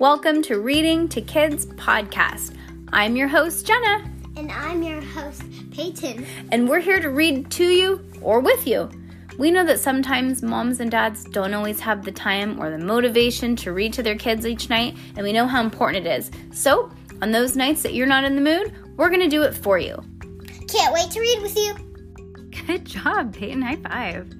Welcome to Reading to Kids podcast. I'm your host, Jenna, And I'm your host, Peyton. and we're here to read to you or with you. We know that sometimes moms and dads don't always have the time or the motivation to read to their kids each night, and we know how important it is. So, on those nights that you're not in the mood, we're going to do it for you. Can't wait to read with you. Good job, Peyton. High five.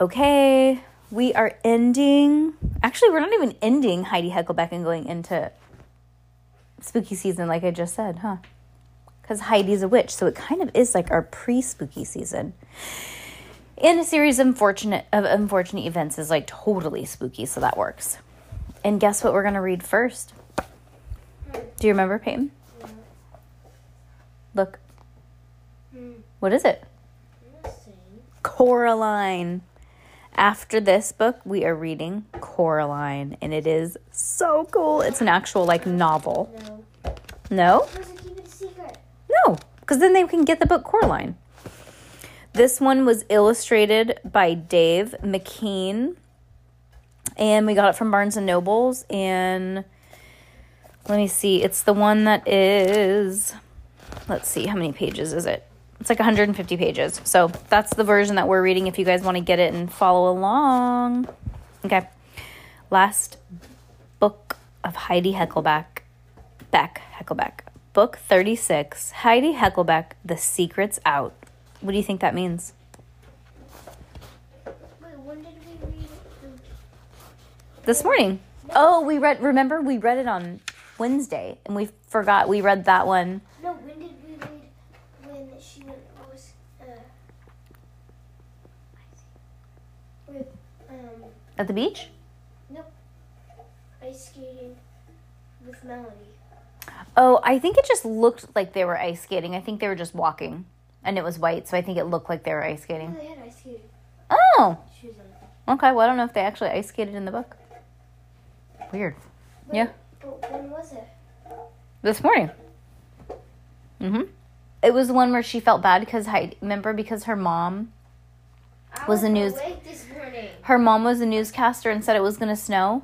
Okay, we are ending. Actually, we're not even ending Heidi Heckelbeck and going into spooky season, like I just said, huh? Because Heidi's a witch, so it kind of is like our pre-spooky season. And a series of unfortunate of unfortunate events is like totally spooky, so that works. And guess what we're gonna read first? Do you remember, Peyton? Mm-hmm. Look. Mm-hmm. What is it? Coraline. After this book, we are reading Coraline, and it is so cool. It's an actual like novel. No. No? Doesn't keep it a secret. No, because then they can get the book Coraline. This one was illustrated by Dave McKean, and we got it from Barnes and Nobles. And let me see, it's the one that is. Let's see, how many pages is it? It's like 150 pages. So that's the version that we're reading if you guys want to get it and follow along. Okay. Last book of Heidi Heckleback. Beck, Heckleback. Book 36, Heidi Heckelbeck, The Secret's Out. What do you think that means? Wait, when did we read it? This morning. Oh, we read, remember, we read it on Wednesday and we forgot we read that one. No, when did we read when she went, was, uh, with, um, At the beach? nope, ice skating with Melody. Oh, I think it just looked like they were ice skating. I think they were just walking and it was white, so I think it looked like they were ice No, skating. they had ice skating Oh, shoes on. okay. Well, I don't know if they actually ice skated in the book. Weird. Wait, Yeah. But when was it? This morning. Mm-hmm. It was the one where she felt bad because Heidi, remember, because her mom, I Was the news- awake this morning. her mom was a newscaster and said it was going to snow.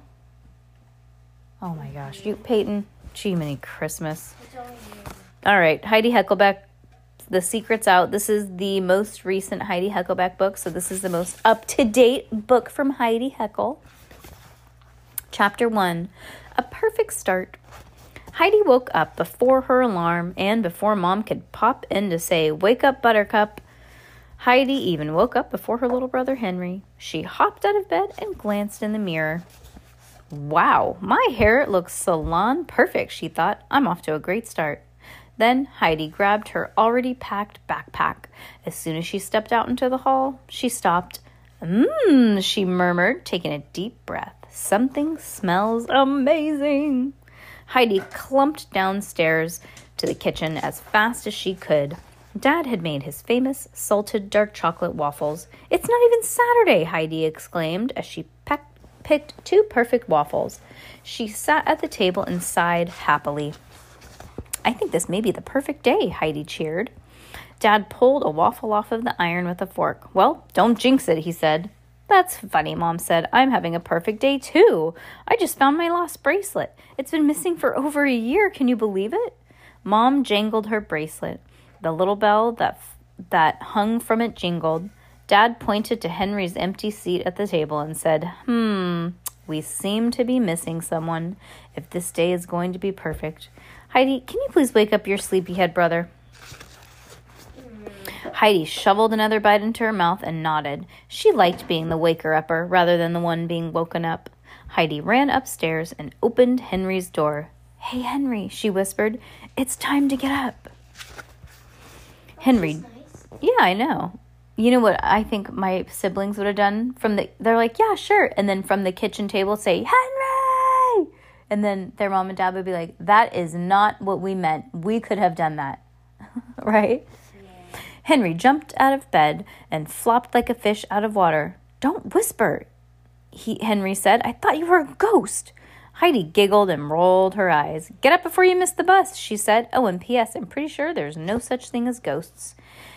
Oh my gosh, you, Peyton, Jiminy Christmas. All I knew. All right, Heidi Heckelbeck, The Secret's Out. This is the most recent Heidi Heckelbeck book, so this is the most up to date book from Heidi Heckel. Chapter 1 A Perfect Start. Heidi woke up before her alarm and before mom could pop in to say, Wake up, Buttercup. Heidi even woke up before her little brother Henry. She hopped out of bed and glanced in the mirror. Wow, my hair looks salon perfect, she thought. I'm off to a great start. Then Heidi grabbed her already packed backpack. As soon as she stepped out into the hall, she stopped. Mmm, she murmured, taking a deep breath. Something smells amazing. Heidi clumped downstairs to the kitchen as fast as she could. Dad had made his famous salted dark chocolate waffles. It's not even Saturday, Heidi exclaimed as she picked two perfect waffles. She sat at the table and sighed happily. I think this may be the perfect day, Heidi cheered. Dad pulled a waffle off of the iron with a fork. Well, don't jinx it, he said. That's funny, Mom said. I'm having a perfect day too. I just found my lost bracelet. It's been missing for over a year. Can you believe it? Mom jangled her bracelet. The little bell that that hung from it jingled. Dad pointed to Henry's empty seat at the table and said, Hmm, we seem to be missing someone. If this day is going to be perfect. Heidi, can you please wake up your sleepyhead brother? Heidi shoveled another bite into her mouth and nodded. She liked being the waker upper rather than the one being woken up. Heidi ran upstairs and opened Henry's door. Hey, Henry, she whispered, it's time to get up. Henry nice. yeah, I know. You know what I think my siblings would have done from the they're like, "Yeah, sure." And then from the kitchen table say, "Henry!" And then their mom and dad would be like, "That is not what we meant. We could have done that." right? Henry jumped out of bed and flopped like a fish out of water. "Don't whisper." He Henry said, "I thought you were a ghost." Heidi giggled and rolled her eyes. Get up before you miss the bus, she said. Oh, and P.S., I'm pretty sure there's no such thing as ghosts.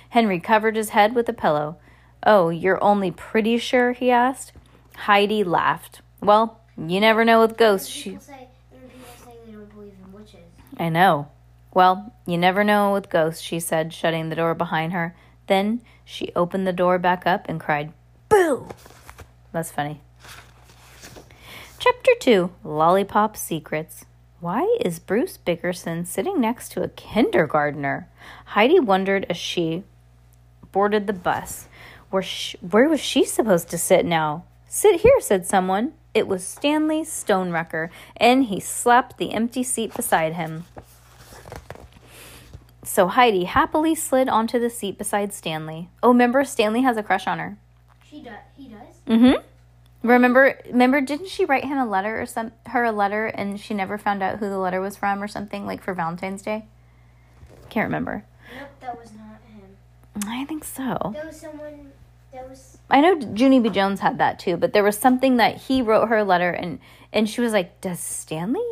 Henry covered his head with a pillow. Oh, you're only pretty sure? he asked. Heidi laughed. Well, you never know with ghosts. She People say, there are people saying they don't believe in witches. I know. Well, you never know with ghosts, she said, shutting the door behind her. Then she opened the door back up and cried, Boo! That's funny. Chapter 2 Lollipop Secrets. Why is Bruce Bickerson sitting next to a kindergartner? Heidi wondered as she boarded the bus. Where, sh- where was she supposed to sit now? Sit here, said someone. It was Stanley Stonewrecker, and he slapped the empty seat beside him. So Heidi happily slid onto the seat beside Stanley. Oh, remember Stanley has a crush on her. She does. He does. Mm-hmm. Remember, remember, didn't she write him a letter or some her a letter, and she never found out who the letter was from or something like for Valentine's Day? Can't remember. Nope, that was not him. I think so. That was someone. That was. I know Junie B. Jones had that too, but there was something that he wrote her a letter, and and she was like, "Does Stanley?"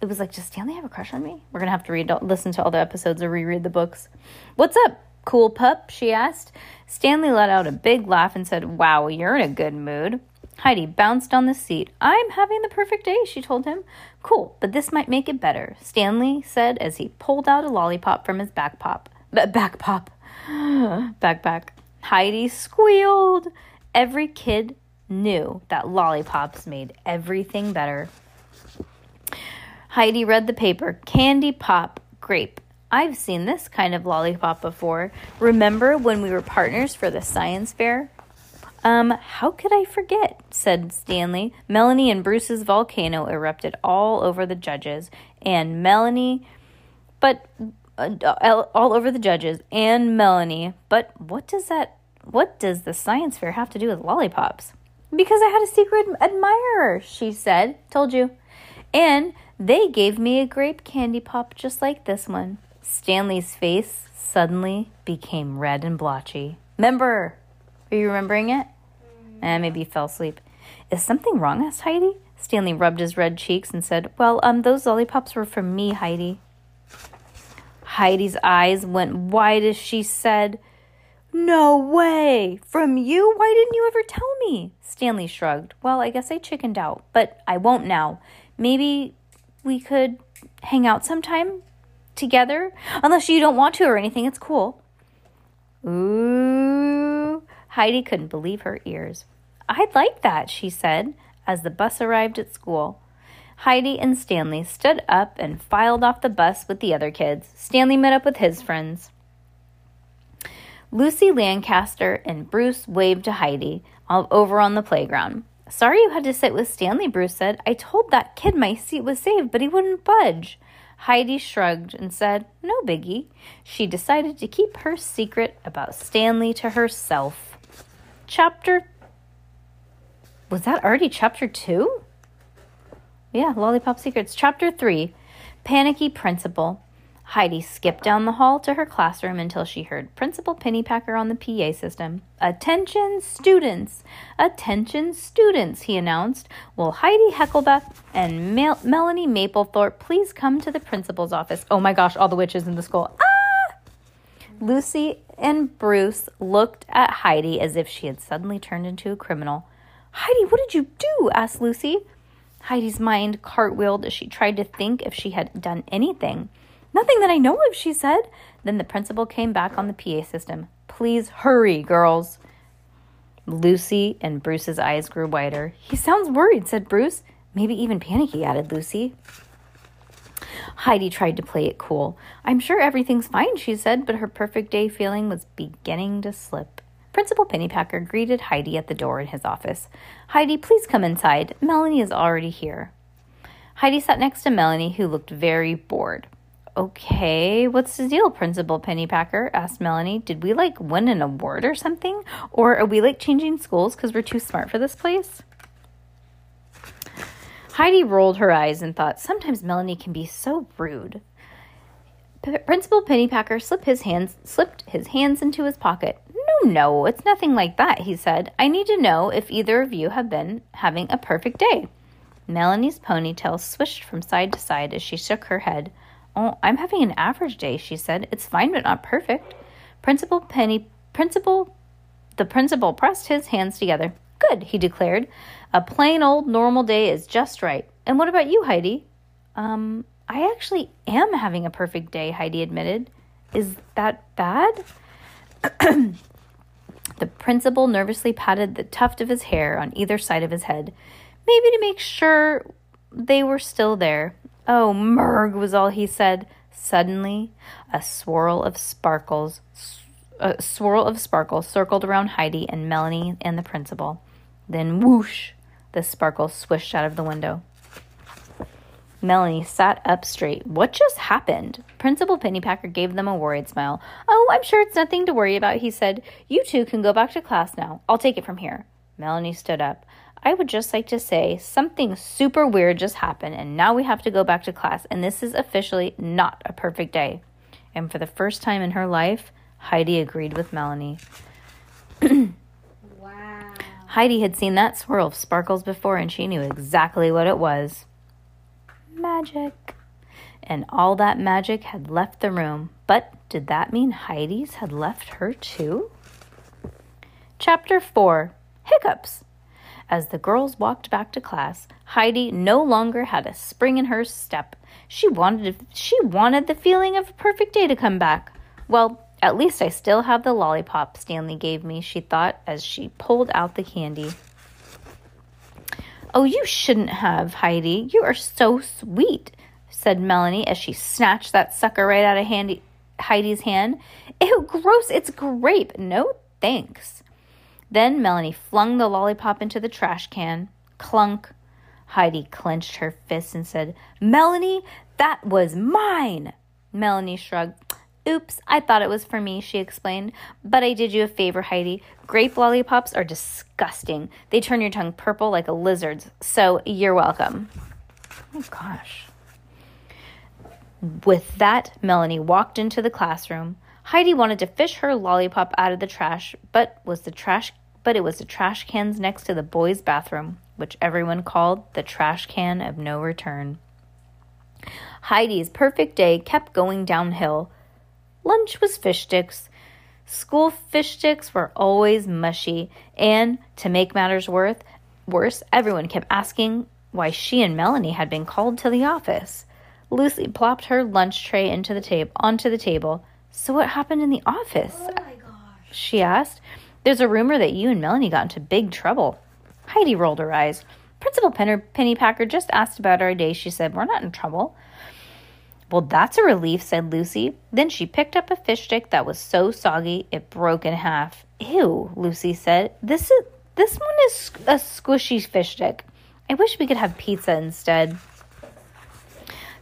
It was like, "Does Stanley have a crush on me?" We're gonna have to read, listen to all the episodes or reread the books. What's up, cool pup? She asked. Stanley let out a big laugh and said, "Wow, you're in a good mood." Heidi bounced on the seat. I'm having the perfect day, she told him. Cool, but this might make it better, Stanley said as he pulled out a lollipop from his back pop. B- back pop. Backpack. Heidi squealed. Every kid knew that lollipops made everything better. Heidi read the paper. Candy pop grape. I've seen this kind of lollipop before. Remember when we were partners for the science fair? Um, how could I forget? said Stanley. Melanie and Bruce's volcano erupted all over the judges, and Melanie, but uh, all over the judges and Melanie. But what does that? What does the science fair have to do with lollipops? Because I had a secret admirer, she said. Told you. And they gave me a grape candy pop just like this one. Stanley's face suddenly became red and blotchy. Remember? Are you remembering it? Eh, maybe you fell asleep. Is something wrong? asked Heidi. Stanley rubbed his red cheeks and said, Well, um, those lollipops were for me, Heidi. Heidi's eyes went wide as she said, No way! From you? Why didn't you ever tell me? Stanley shrugged. Well, I guess I chickened out, but I won't now. Maybe we could hang out sometime together? Unless you don't want to or anything, it's cool. Ooh. Heidi couldn't believe her ears. I'd like that, she said as the bus arrived at school. Heidi and Stanley stood up and filed off the bus with the other kids. Stanley met up with his friends. Lucy Lancaster and Bruce waved to Heidi all over on the playground. Sorry you had to sit with Stanley, Bruce said. I told that kid my seat was saved, but he wouldn't budge. Heidi shrugged and said, No biggie. She decided to keep her secret about Stanley to herself. Chapter. Was that already chapter two? Yeah, Lollipop Secrets. Chapter 3 Panicky Principal. Heidi skipped down the hall to her classroom until she heard Principal Pennypacker on the PA system. Attention, students! Attention, students, he announced. Will Heidi Heckelbeck and Mel- Melanie Maplethorpe please come to the principal's office? Oh my gosh, all the witches in the school. Ah! Lucy and Bruce looked at Heidi as if she had suddenly turned into a criminal. Heidi, what did you do? asked Lucy. Heidi's mind cartwheeled as she tried to think if she had done anything. Nothing that I know of, she said. Then the principal came back on the PA system. Please hurry, girls. Lucy and Bruce's eyes grew wider. He sounds worried, said Bruce. Maybe even panicky, added Lucy. Heidi tried to play it cool. I'm sure everything's fine, she said, but her perfect day feeling was beginning to slip. Principal Pennypacker greeted Heidi at the door in his office. Heidi, please come inside. Melanie is already here. Heidi sat next to Melanie, who looked very bored. Okay, what's the deal, Principal Pennypacker? asked Melanie. Did we like win an award or something? Or are we like changing schools because we're too smart for this place? Heidi rolled her eyes and thought, sometimes Melanie can be so rude. Principal Pennypacker slipped his hands slipped his hands into his pocket. No, no, it's nothing like that, he said. I need to know if either of you have been having a perfect day. Melanie's ponytail swished from side to side as she shook her head. Oh, I'm having an average day, she said. It's fine but not perfect. Principal Penny Principal The principal pressed his hands together. Good, he declared. A plain old normal day is just right. And what about you, Heidi? Um, I actually am having a perfect day, Heidi admitted. Is that bad? the principal nervously patted the tuft of his hair on either side of his head, maybe to make sure they were still there. Oh, Merg, was all he said. Suddenly, a swirl of sparkles, a swirl of sparkles circled around Heidi and Melanie and the principal. Then whoosh, the sparkles swished out of the window. Melanie sat up straight. What just happened? Principal Pennypacker gave them a worried smile. Oh, I'm sure it's nothing to worry about, he said. You two can go back to class now. I'll take it from here. Melanie stood up. I would just like to say something super weird just happened, and now we have to go back to class, and this is officially not a perfect day. And for the first time in her life, Heidi agreed with Melanie. Wow. Heidi had seen that swirl of sparkles before, and she knew exactly what it was magic. And all that magic had left the room. But did that mean Heidi's had left her too? Chapter 4 Hiccups. As the girls walked back to class, Heidi no longer had a spring in her step. She wanted she wanted the feeling of a perfect day to come back. Well, at least I still have the lollipop Stanley gave me, she thought as she pulled out the candy. Oh, you shouldn't have, Heidi. You are so sweet, said Melanie as she snatched that sucker right out of Handy, Heidi's hand. Ew, gross, it's grape. No thanks. Then Melanie flung the lollipop into the trash can. Clunk. Heidi clenched her fists and said, Melanie, that was mine. Melanie shrugged. Oops, I thought it was for me, she explained. But I did you a favor, Heidi. Grape lollipops are disgusting. They turn your tongue purple like a lizard's. So you're welcome. Oh, gosh. With that, Melanie walked into the classroom. Heidi wanted to fish her lollipop out of the trash, but was the trash but it was the trash cans next to the boys' bathroom, which everyone called the trash can of no return. Heidi's perfect day kept going downhill. Lunch was fish sticks. School fish sticks were always mushy, and to make matters worth, worse, everyone kept asking why she and Melanie had been called to the office. Lucy plopped her lunch tray into the table onto the table. So what happened in the office? Oh my gosh. she asked. There's a rumor that you and Melanie got into big trouble. Heidi rolled her eyes. Principal Penner, Pennypacker just asked about our day. She said, We're not in trouble. Well, that's a relief, said Lucy. Then she picked up a fish stick that was so soggy it broke in half. Ew, Lucy said. This is this one is a squishy fish stick. I wish we could have pizza instead.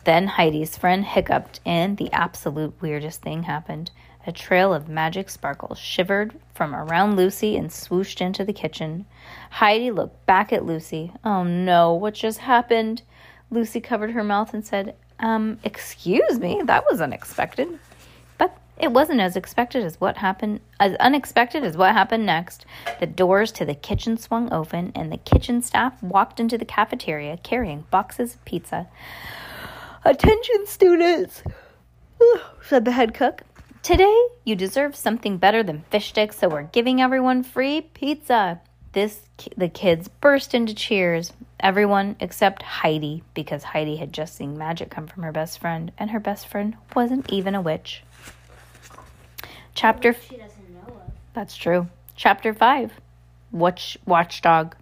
Then Heidi's friend hiccuped, and the absolute weirdest thing happened. A trail of magic sparkles shivered from around Lucy and swooshed into the kitchen. Heidi looked back at Lucy. Oh no, what just happened? Lucy covered her mouth and said, Um, excuse me, that was unexpected. But it wasn't as expected as what happened as unexpected as what happened next. The doors to the kitchen swung open and the kitchen staff walked into the cafeteria carrying boxes of pizza. Attention students, said the head cook. Today, you deserve something better than fish sticks, so we're giving everyone free pizza. This the kids burst into cheers. Everyone except Heidi, because Heidi had just seen magic come from her best friend, and her best friend wasn't even a witch. Chapter She doesn't know of. that's true. Chapter 5 Watch, Watchdog.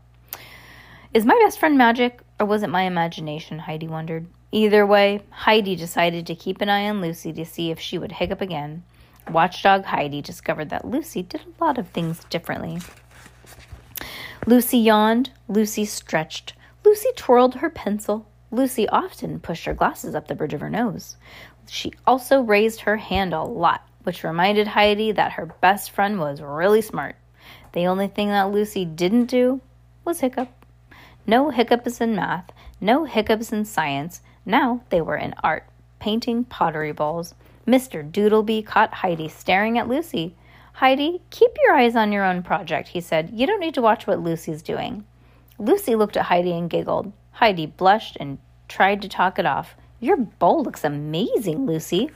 Is my best friend magic, or was it my imagination? Heidi wondered. Either way, Heidi decided to keep an eye on Lucy to see if she would hiccup again. Watchdog Heidi discovered that Lucy did a lot of things differently. Lucy yawned. Lucy stretched. Lucy twirled her pencil. Lucy often pushed her glasses up the bridge of her nose. She also raised her hand a lot, which reminded Heidi that her best friend was really smart. The only thing that Lucy didn't do was hiccup. No hiccups in math, no hiccups in science. Now they were in art, painting pottery bowls. Mr. Doodleby caught Heidi staring at Lucy. Heidi, keep your eyes on your own project, he said. You don't need to watch what Lucy's doing. Lucy looked at Heidi and giggled. Heidi blushed and tried to talk it off. Your bowl looks amazing, Lucy,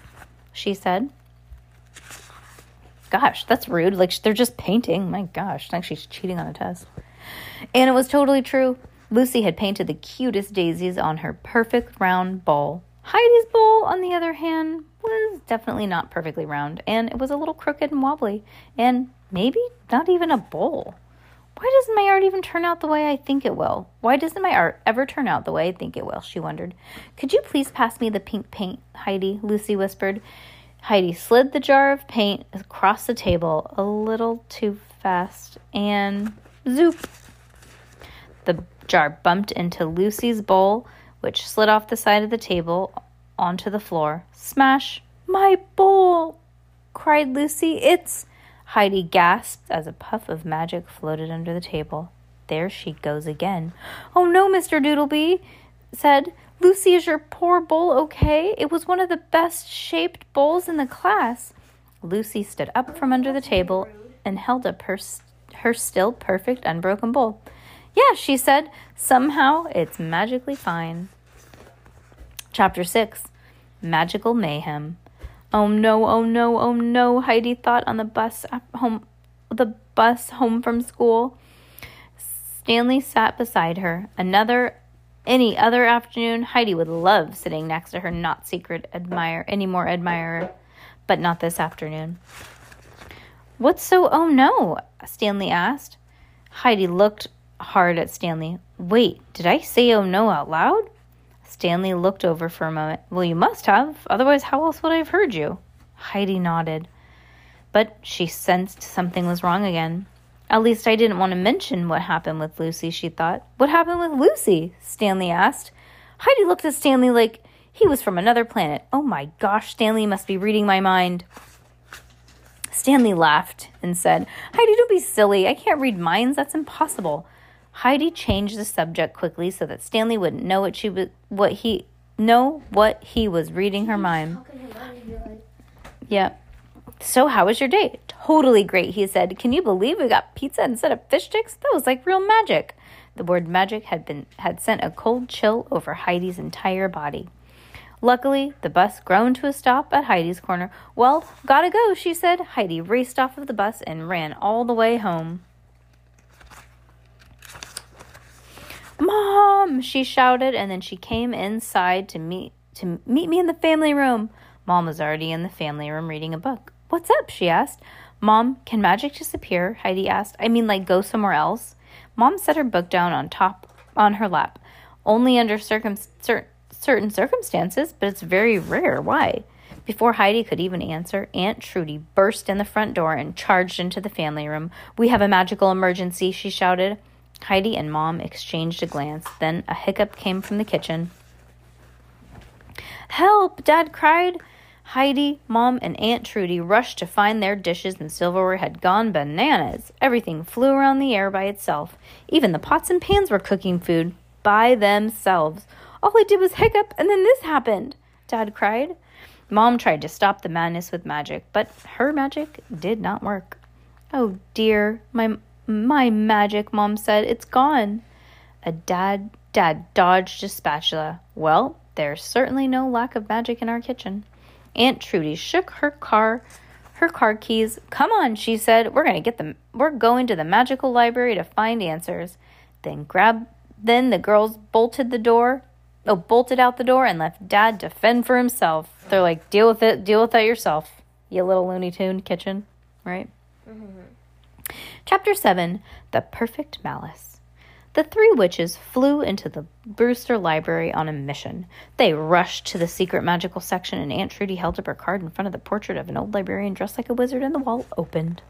she said. gosh, that's rude. Like they're just painting. My gosh, like she's cheating on a test. And it was totally true. Lucy had painted the cutest daisies on her perfect round bowl. Heidi's bowl, on the other hand, was definitely not perfectly round, and it was a little crooked and wobbly, and maybe not even a bowl. Why doesn't my art even turn out the way I think it will? Why doesn't my art ever turn out the way I think it will? She wondered. Could you please pass me the pink paint, Heidi? Lucy whispered. Heidi slid the jar of paint across the table a little too fast and zoop. The jar bumped into Lucy's bowl, which slid off the side of the table onto the floor. Smash! My bowl! cried Lucy. It's. Heidi gasped as a puff of magic floated under the table. There she goes again. Oh no, Mr. Doodleby said. Lucy, is your poor bowl okay? It was one of the best shaped bowls in the class. Lucy stood up from under the table and held up her, her still perfect unbroken bowl. Yeah, she said. Somehow it's magically fine. Chapter 6 Magical Mayhem. Oh no, oh no, oh no, Heidi thought on the bus home the bus home from school. Stanley sat beside her. Another any other afternoon, Heidi would love sitting next to her not secret admirer any more admirer, but not this afternoon. What's so oh no? Stanley asked. Heidi looked hard at Stanley. Wait, did I say oh no out loud? Stanley looked over for a moment. Well, you must have. Otherwise, how else would I have heard you? Heidi nodded. But she sensed something was wrong again. At least I didn't want to mention what happened with Lucy, she thought. What happened with Lucy? Stanley asked. Heidi looked at Stanley like he was from another planet. Oh my gosh, Stanley must be reading my mind. Stanley laughed and said, Heidi, don't be silly. I can't read minds. That's impossible. Heidi changed the subject quickly so that Stanley wouldn't know what she was, what he know what he was reading her mind. Yeah. So how was your day? Totally great, he said. Can you believe we got pizza instead of fish sticks? That was like real magic. The word magic had been had sent a cold chill over Heidi's entire body. Luckily, the bus groaned to a stop at Heidi's corner. Well, gotta go, she said. Heidi raced off of the bus and ran all the way home. Mom, she shouted, and then she came inside to meet to meet me in the family room. Mom was already in the family room reading a book. What's up? she asked. Mom, can magic disappear? Heidi asked. I mean like go somewhere else? Mom set her book down on top on her lap. Only under circum- cer- certain circumstances, but it's very rare. Why? Before Heidi could even answer, Aunt Trudy burst in the front door and charged into the family room. We have a magical emergency, she shouted. Heidi and Mom exchanged a glance. Then a hiccup came from the kitchen. Help! Dad cried. Heidi, Mom, and Aunt Trudy rushed to find their dishes and silverware had gone bananas. Everything flew around the air by itself. Even the pots and pans were cooking food by themselves. All I did was hiccup, and then this happened, Dad cried. Mom tried to stop the madness with magic, but her magic did not work. Oh dear, my my magic, Mom said. It's gone. A dad dad dodged a spatula. Well, there's certainly no lack of magic in our kitchen. Aunt Trudy shook her car her car keys. Come on, she said. We're gonna get them we're going to the magical library to find answers. Then grab then the girls bolted the door oh bolted out the door and left dad to fend for himself. They're like, deal with it, deal with that yourself, you little Looney Tune kitchen, right? Mm-hmm. Chapter 7 The Perfect Malice. The three witches flew into the Brewster Library on a mission. They rushed to the secret magical section, and Aunt Trudy held up her card in front of the portrait of an old librarian dressed like a wizard, and the wall opened.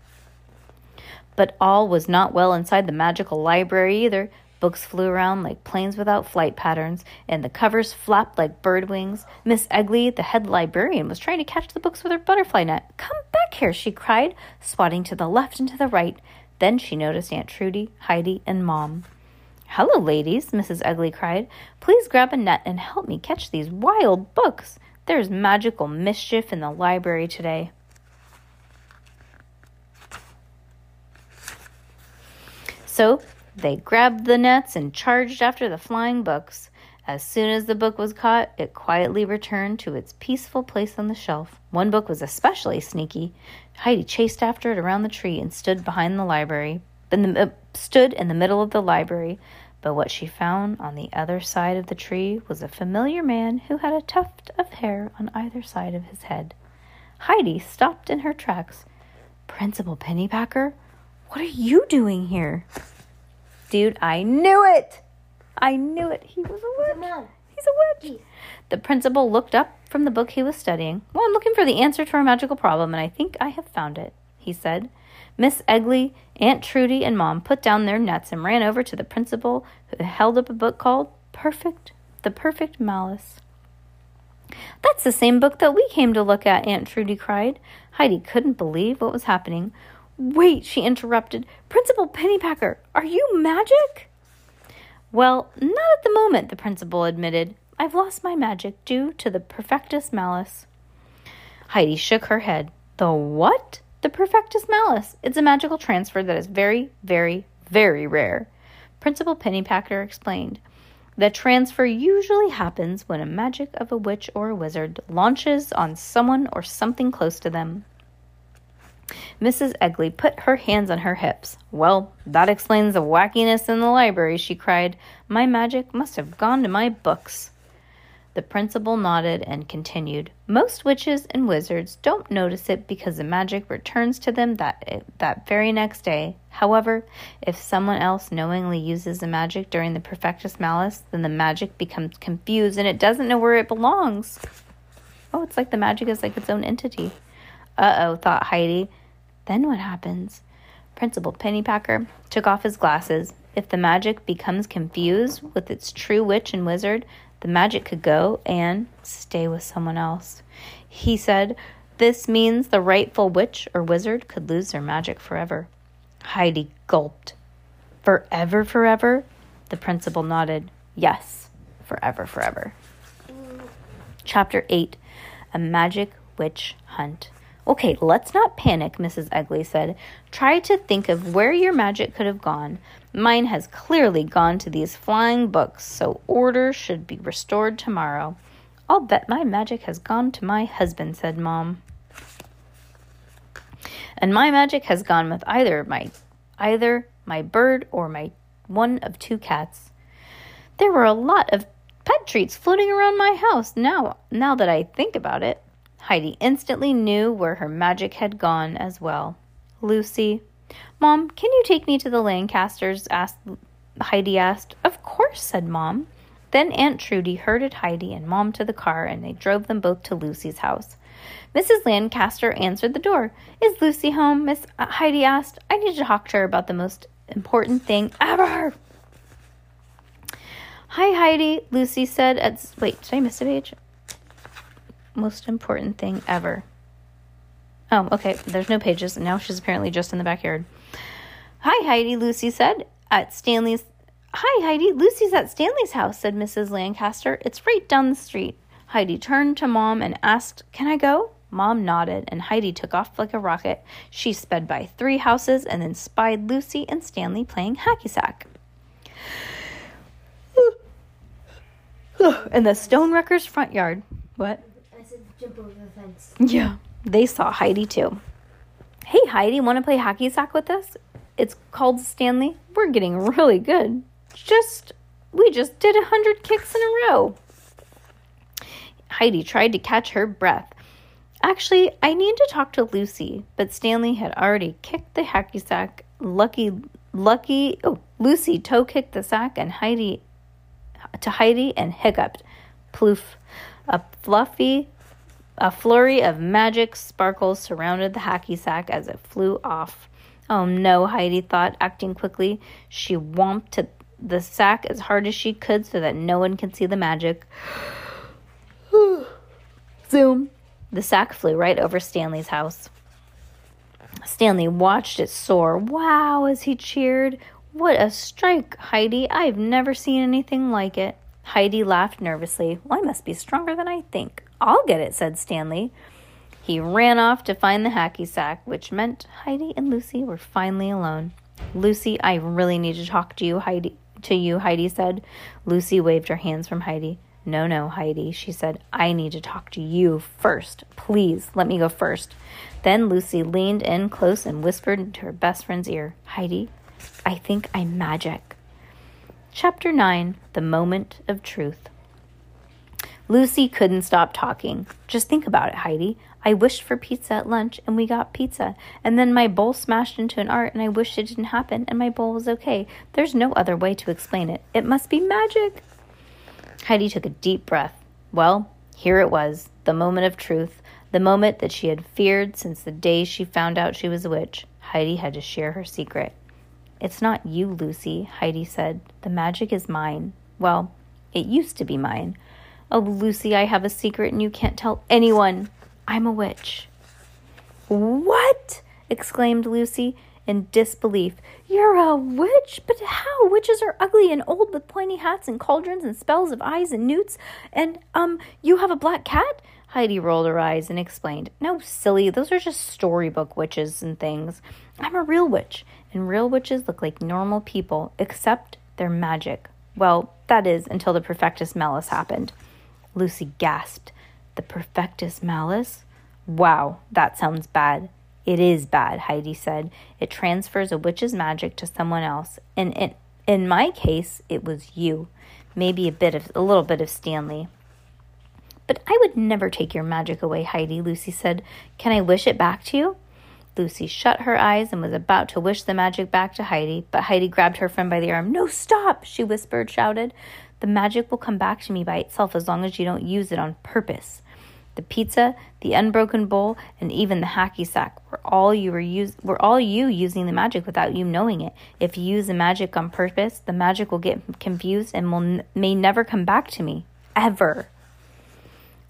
But all was not well inside the magical library either. Books flew around like planes without flight patterns, and the covers flapped like bird wings. Miss Eggley, the head librarian, was trying to catch the books with her butterfly net. Come back here, she cried, swatting to the left and to the right. Then she noticed Aunt Trudy, Heidi, and Mom. Hello, ladies, Mrs. Eggley cried. Please grab a net and help me catch these wild books. There's magical mischief in the library today. So they grabbed the nets and charged after the flying books. As soon as the book was caught, it quietly returned to its peaceful place on the shelf. One book was especially sneaky. Heidi chased after it around the tree and stood behind the library, in the, uh, stood in the middle of the library. But what she found on the other side of the tree was a familiar man who had a tuft of hair on either side of his head. Heidi stopped in her tracks. Principal Pennypacker, what are you doing here? Dude, I knew it! I knew it. He was a witch. He's a witch. The principal looked up from the book he was studying. Well, I'm looking for the answer to our magical problem, and I think I have found it, he said. Miss Eggley, Aunt Trudy, and Mom put down their nets and ran over to the principal, who held up a book called Perfect, The Perfect Malice. That's the same book that we came to look at, Aunt Trudy cried. Heidi couldn't believe what was happening. Wait, she interrupted. Principal Pennypacker, are you magic? Well, not at the moment, the principal admitted. I've lost my magic due to the Perfectus Malice. Heidi shook her head. The what? The Perfectus Malice. It's a magical transfer that is very, very, very rare. Principal Pennypacker explained. The transfer usually happens when a magic of a witch or a wizard launches on someone or something close to them. Mrs. Eggley put her hands on her hips. Well, that explains the wackiness in the library, she cried. My magic must have gone to my books. The principal nodded and continued. Most witches and wizards don't notice it because the magic returns to them that, that very next day. However, if someone else knowingly uses the magic during the Perfectus Malice, then the magic becomes confused and it doesn't know where it belongs. Oh, it's like the magic is like its own entity. Uh oh, thought Heidi. Then what happens? Principal Pennypacker took off his glasses. If the magic becomes confused with its true witch and wizard, the magic could go and stay with someone else. He said, This means the rightful witch or wizard could lose their magic forever. Heidi gulped. Forever, forever? The principal nodded. Yes, forever, forever. Chapter 8 A Magic Witch Hunt. Okay, let's not panic, Mrs. Eggley said. Try to think of where your magic could have gone. Mine has clearly gone to these flying books, so order should be restored tomorrow. I'll bet my magic has gone to my husband, said Mom. And my magic has gone with either my either my bird or my one of two cats. There were a lot of pet treats floating around my house now now that I think about it. Heidi instantly knew where her magic had gone as well. Lucy. Mom, can you take me to the Lancasters? asked Heidi asked. Of course, said Mom. Then Aunt Trudy herded Heidi and Mom to the car and they drove them both to Lucy's house. Mrs. Lancaster answered the door. Is Lucy home? Miss uh, Heidi asked. I need to talk to her about the most important thing ever. Hi, Heidi, Lucy said. At, wait, did I miss a page? Most important thing ever. Oh, okay. There's no pages. Now she's apparently just in the backyard. Hi, Heidi, Lucy said. At Stanley's. Hi, Heidi. Lucy's at Stanley's house, said Mrs. Lancaster. It's right down the street. Heidi turned to Mom and asked, Can I go? Mom nodded, and Heidi took off like a rocket. She sped by three houses and then spied Lucy and Stanley playing hacky sack. In the Stonewreckers' front yard. What? Jump over the fence. Yeah, they saw Heidi too. Hey, Heidi, want to play hacky sack with us? It's called Stanley. We're getting really good. Just, we just did a hundred kicks in a row. Heidi tried to catch her breath. Actually, I need to talk to Lucy, but Stanley had already kicked the hacky sack. Lucky, lucky, oh, Lucy toe kicked the sack and Heidi to Heidi and hiccuped. Ploof. A fluffy a flurry of magic sparkles surrounded the hacky sack as it flew off. Oh no, Heidi thought, acting quickly. She whomped to the sack as hard as she could so that no one could see the magic. Zoom! The sack flew right over Stanley's house. Stanley watched it soar. Wow, as he cheered. What a strike, Heidi. I've never seen anything like it. Heidi laughed nervously. Well, I must be stronger than I think. I'll get it, said Stanley. He ran off to find the hacky sack, which meant Heidi and Lucy were finally alone. Lucy, I really need to talk to you, Heidi. to you, Heidi said. Lucy waved her hands from Heidi. No, no, Heidi, she said. I need to talk to you first. Please, let me go first. Then Lucy leaned in close and whispered into her best friend's ear Heidi, I think I'm magic. Chapter 9 The Moment of Truth. Lucy couldn't stop talking. Just think about it, Heidi. I wished for pizza at lunch and we got pizza. And then my bowl smashed into an art and I wished it didn't happen and my bowl was okay. There's no other way to explain it. It must be magic. Heidi took a deep breath. Well, here it was, the moment of truth, the moment that she had feared since the day she found out she was a witch. Heidi had to share her secret. It's not you, Lucy, Heidi said. The magic is mine. Well, it used to be mine. Oh, Lucy, I have a secret and you can't tell anyone. I'm a witch. What? exclaimed Lucy in disbelief. You're a witch? But how? Witches are ugly and old with pointy hats and cauldrons and spells of eyes and newts. And, um, you have a black cat? Heidi rolled her eyes and explained, No, silly, those are just storybook witches and things. I'm a real witch, and real witches look like normal people, except they're magic. Well, that is, until the Perfectus Malice happened. Lucy gasped. The Perfectus Malice? Wow, that sounds bad. It is bad, Heidi said. It transfers a witch's magic to someone else. And in, in my case, it was you. Maybe a bit of a little bit of Stanley. But I would never take your magic away, Heidi, Lucy said. Can I wish it back to you? Lucy shut her eyes and was about to wish the magic back to Heidi, but Heidi grabbed her friend by the arm. No, stop, she whispered, shouted. The magic will come back to me by itself as long as you don't use it on purpose. The pizza, the unbroken bowl, and even the hacky sack were all you were use, were all you using the magic without you knowing it. If you use the magic on purpose, the magic will get confused and will n- may never come back to me ever.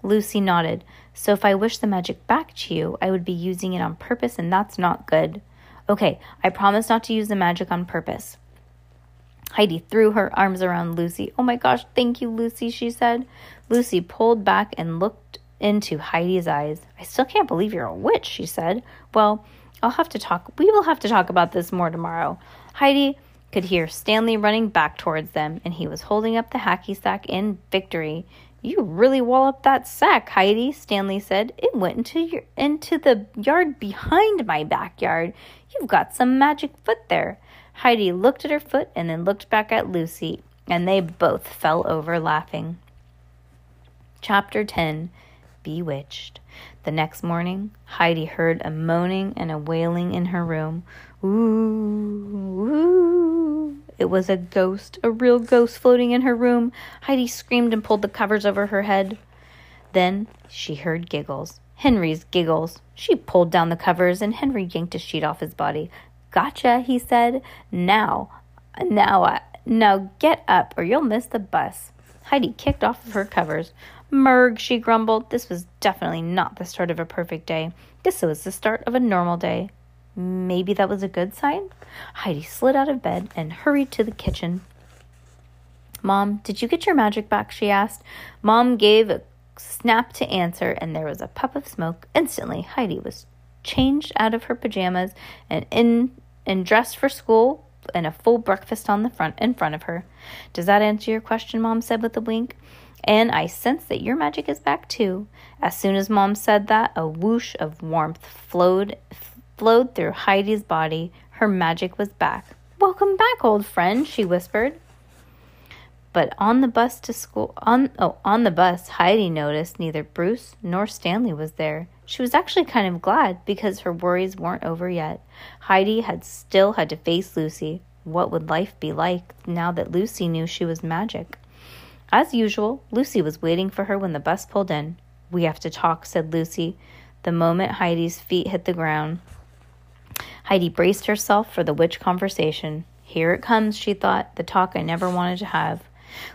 Lucy nodded. So if I wish the magic back to you, I would be using it on purpose, and that's not good. Okay, I promise not to use the magic on purpose. Heidi threw her arms around Lucy. Oh my gosh, thank you, Lucy, she said. Lucy pulled back and looked into Heidi's eyes. I still can't believe you're a witch, she said. Well, I'll have to talk. We will have to talk about this more tomorrow. Heidi could hear Stanley running back towards them, and he was holding up the hacky sack in victory. You really walloped that sack, Heidi, Stanley said. It went into your into the yard behind my backyard. You've got some magic foot there. Heidi looked at her foot and then looked back at Lucy, and they both fell over laughing. Chapter 10 bewitched. The next morning, Heidi heard a moaning and a wailing in her room. Ooh, ooh. It was a ghost, a real ghost floating in her room. Heidi screamed and pulled the covers over her head. Then she heard giggles. Henry's giggles. She pulled down the covers and Henry yanked a sheet off his body. Gotcha, he said. Now, now, uh, now get up or you'll miss the bus. Heidi kicked off of her covers. Merg, she grumbled. This was definitely not the start of a perfect day. This was the start of a normal day. Maybe that was a good sign? Heidi slid out of bed and hurried to the kitchen. Mom, did you get your magic back? she asked. Mom gave a snap to answer, and there was a puff of smoke. Instantly, Heidi was changed out of her pajamas and in and dressed for school and a full breakfast on the front in front of her. Does that answer your question? Mom said with a wink. And I sense that your magic is back too. As soon as Mom said that, a whoosh of warmth flowed flowed through Heidi's body. Her magic was back. Welcome back, old friend, she whispered. But on the bus to school on oh, on the bus, Heidi noticed neither Bruce nor Stanley was there. She was actually kind of glad because her worries weren't over yet. Heidi had still had to face Lucy. What would life be like now that Lucy knew she was magic? As usual, Lucy was waiting for her when the bus pulled in. We have to talk, said Lucy, the moment Heidi's feet hit the ground. Heidi braced herself for the witch conversation. Here it comes, she thought, the talk I never wanted to have.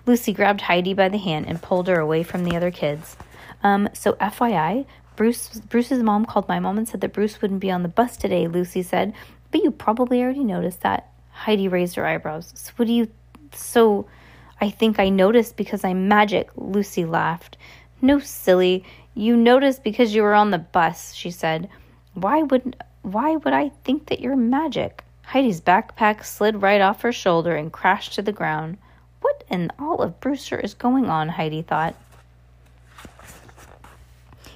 Lucy grabbed Heidi by the hand and pulled her away from the other kids. Um, so FYI, Bruce Bruce's mom called my mom and said that Bruce wouldn't be on the bus today, Lucy said. But you probably already noticed that. Heidi raised her eyebrows. So what do you so I think I noticed because I'm magic, Lucy laughed. No, silly. You noticed because you were on the bus, she said. Why would why would I think that you're magic? Heidi's backpack slid right off her shoulder and crashed to the ground. What in all of Brewster is going on? Heidi thought.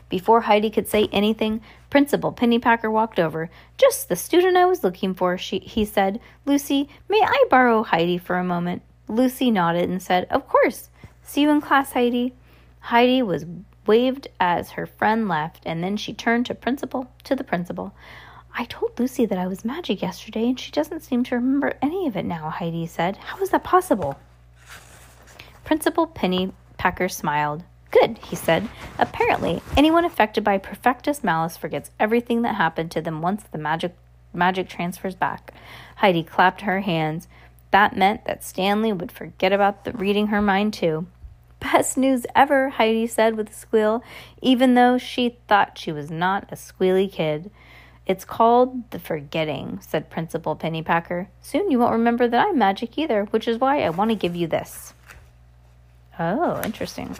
Before Heidi could say anything, Principal Pennypacker walked over. Just the student I was looking for, she, he said. Lucy, may I borrow Heidi for a moment? Lucy nodded and said, Of course. See you in class, Heidi. Heidi was waved as her friend left, and then she turned to principal to the principal. I told Lucy that I was magic yesterday, and she doesn't seem to remember any of it now, Heidi said. How is that possible? Principal Pennypacker smiled. Good, he said. Apparently, anyone affected by Perfectus Malice forgets everything that happened to them once the magic magic transfers back. Heidi clapped her hands. That meant that Stanley would forget about the reading her mind too. Best news ever, Heidi said with a squeal, even though she thought she was not a squealy kid. It's called the forgetting, said Principal Pennypacker. Soon you won't remember that I'm magic either, which is why I want to give you this. Oh, interesting.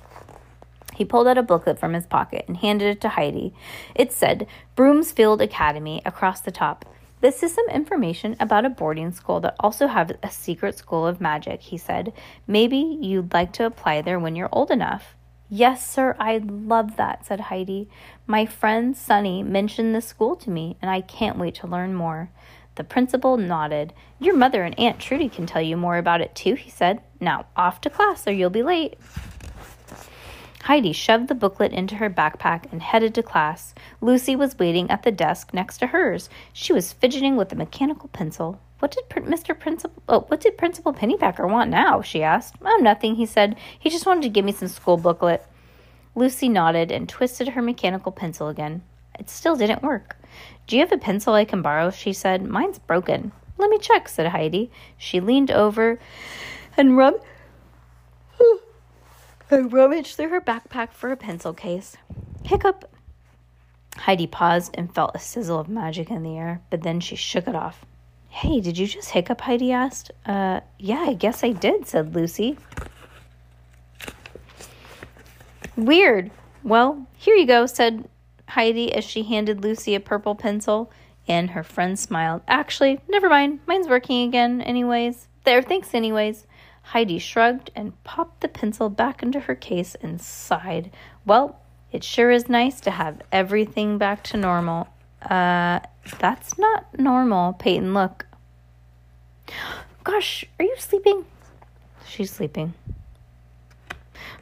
He pulled out a booklet from his pocket and handed it to Heidi. It said Broomsfield Academy across the top. This is some information about a boarding school that also has a secret school of magic, he said. Maybe you'd like to apply there when you're old enough. Yes, sir, I'd love that, said Heidi. My friend Sunny mentioned this school to me, and I can't wait to learn more. The principal nodded. Your mother and Aunt Trudy can tell you more about it too, he said. Now, off to class or you'll be late. Heidi shoved the booklet into her backpack and headed to class. Lucy was waiting at the desk next to hers. She was fidgeting with a mechanical pencil. What did Mr. Principal? Oh, what did Principal Pennypacker want now? She asked. Oh, nothing. He said he just wanted to give me some school booklet. Lucy nodded and twisted her mechanical pencil again. It still didn't work. Do you have a pencil I can borrow? She said. Mine's broken. Let me check, said Heidi. She leaned over and rubbed I rummaged through her backpack for a pencil case. Hiccup! Heidi paused and felt a sizzle of magic in the air, but then she shook it off. Hey, did you just hiccup? Heidi asked. Uh, yeah, I guess I did, said Lucy. Weird. Well, here you go, said Heidi as she handed Lucy a purple pencil, and her friend smiled. Actually, never mind. Mine's working again, anyways. There, thanks, anyways. Heidi shrugged and popped the pencil back into her case and sighed. Well, it sure is nice to have everything back to normal. Uh, that's not normal, Peyton. Look. Gosh, are you sleeping? She's sleeping.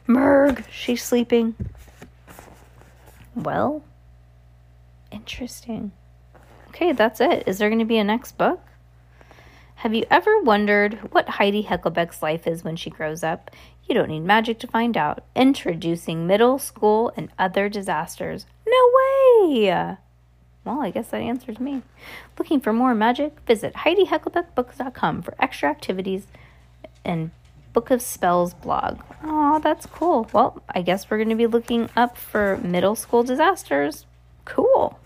Merg, she's sleeping. Well, interesting. Okay, that's it. Is there going to be a next book? Have you ever wondered what Heidi Heckelbeck's life is when she grows up? You don't need magic to find out. Introducing middle school and other disasters. No way! Well, I guess that answers me. Looking for more magic? Visit HeidiHeckelbeckBooks.com for extra activities and Book of Spells blog. Oh, that's cool. Well, I guess we're going to be looking up for middle school disasters. Cool.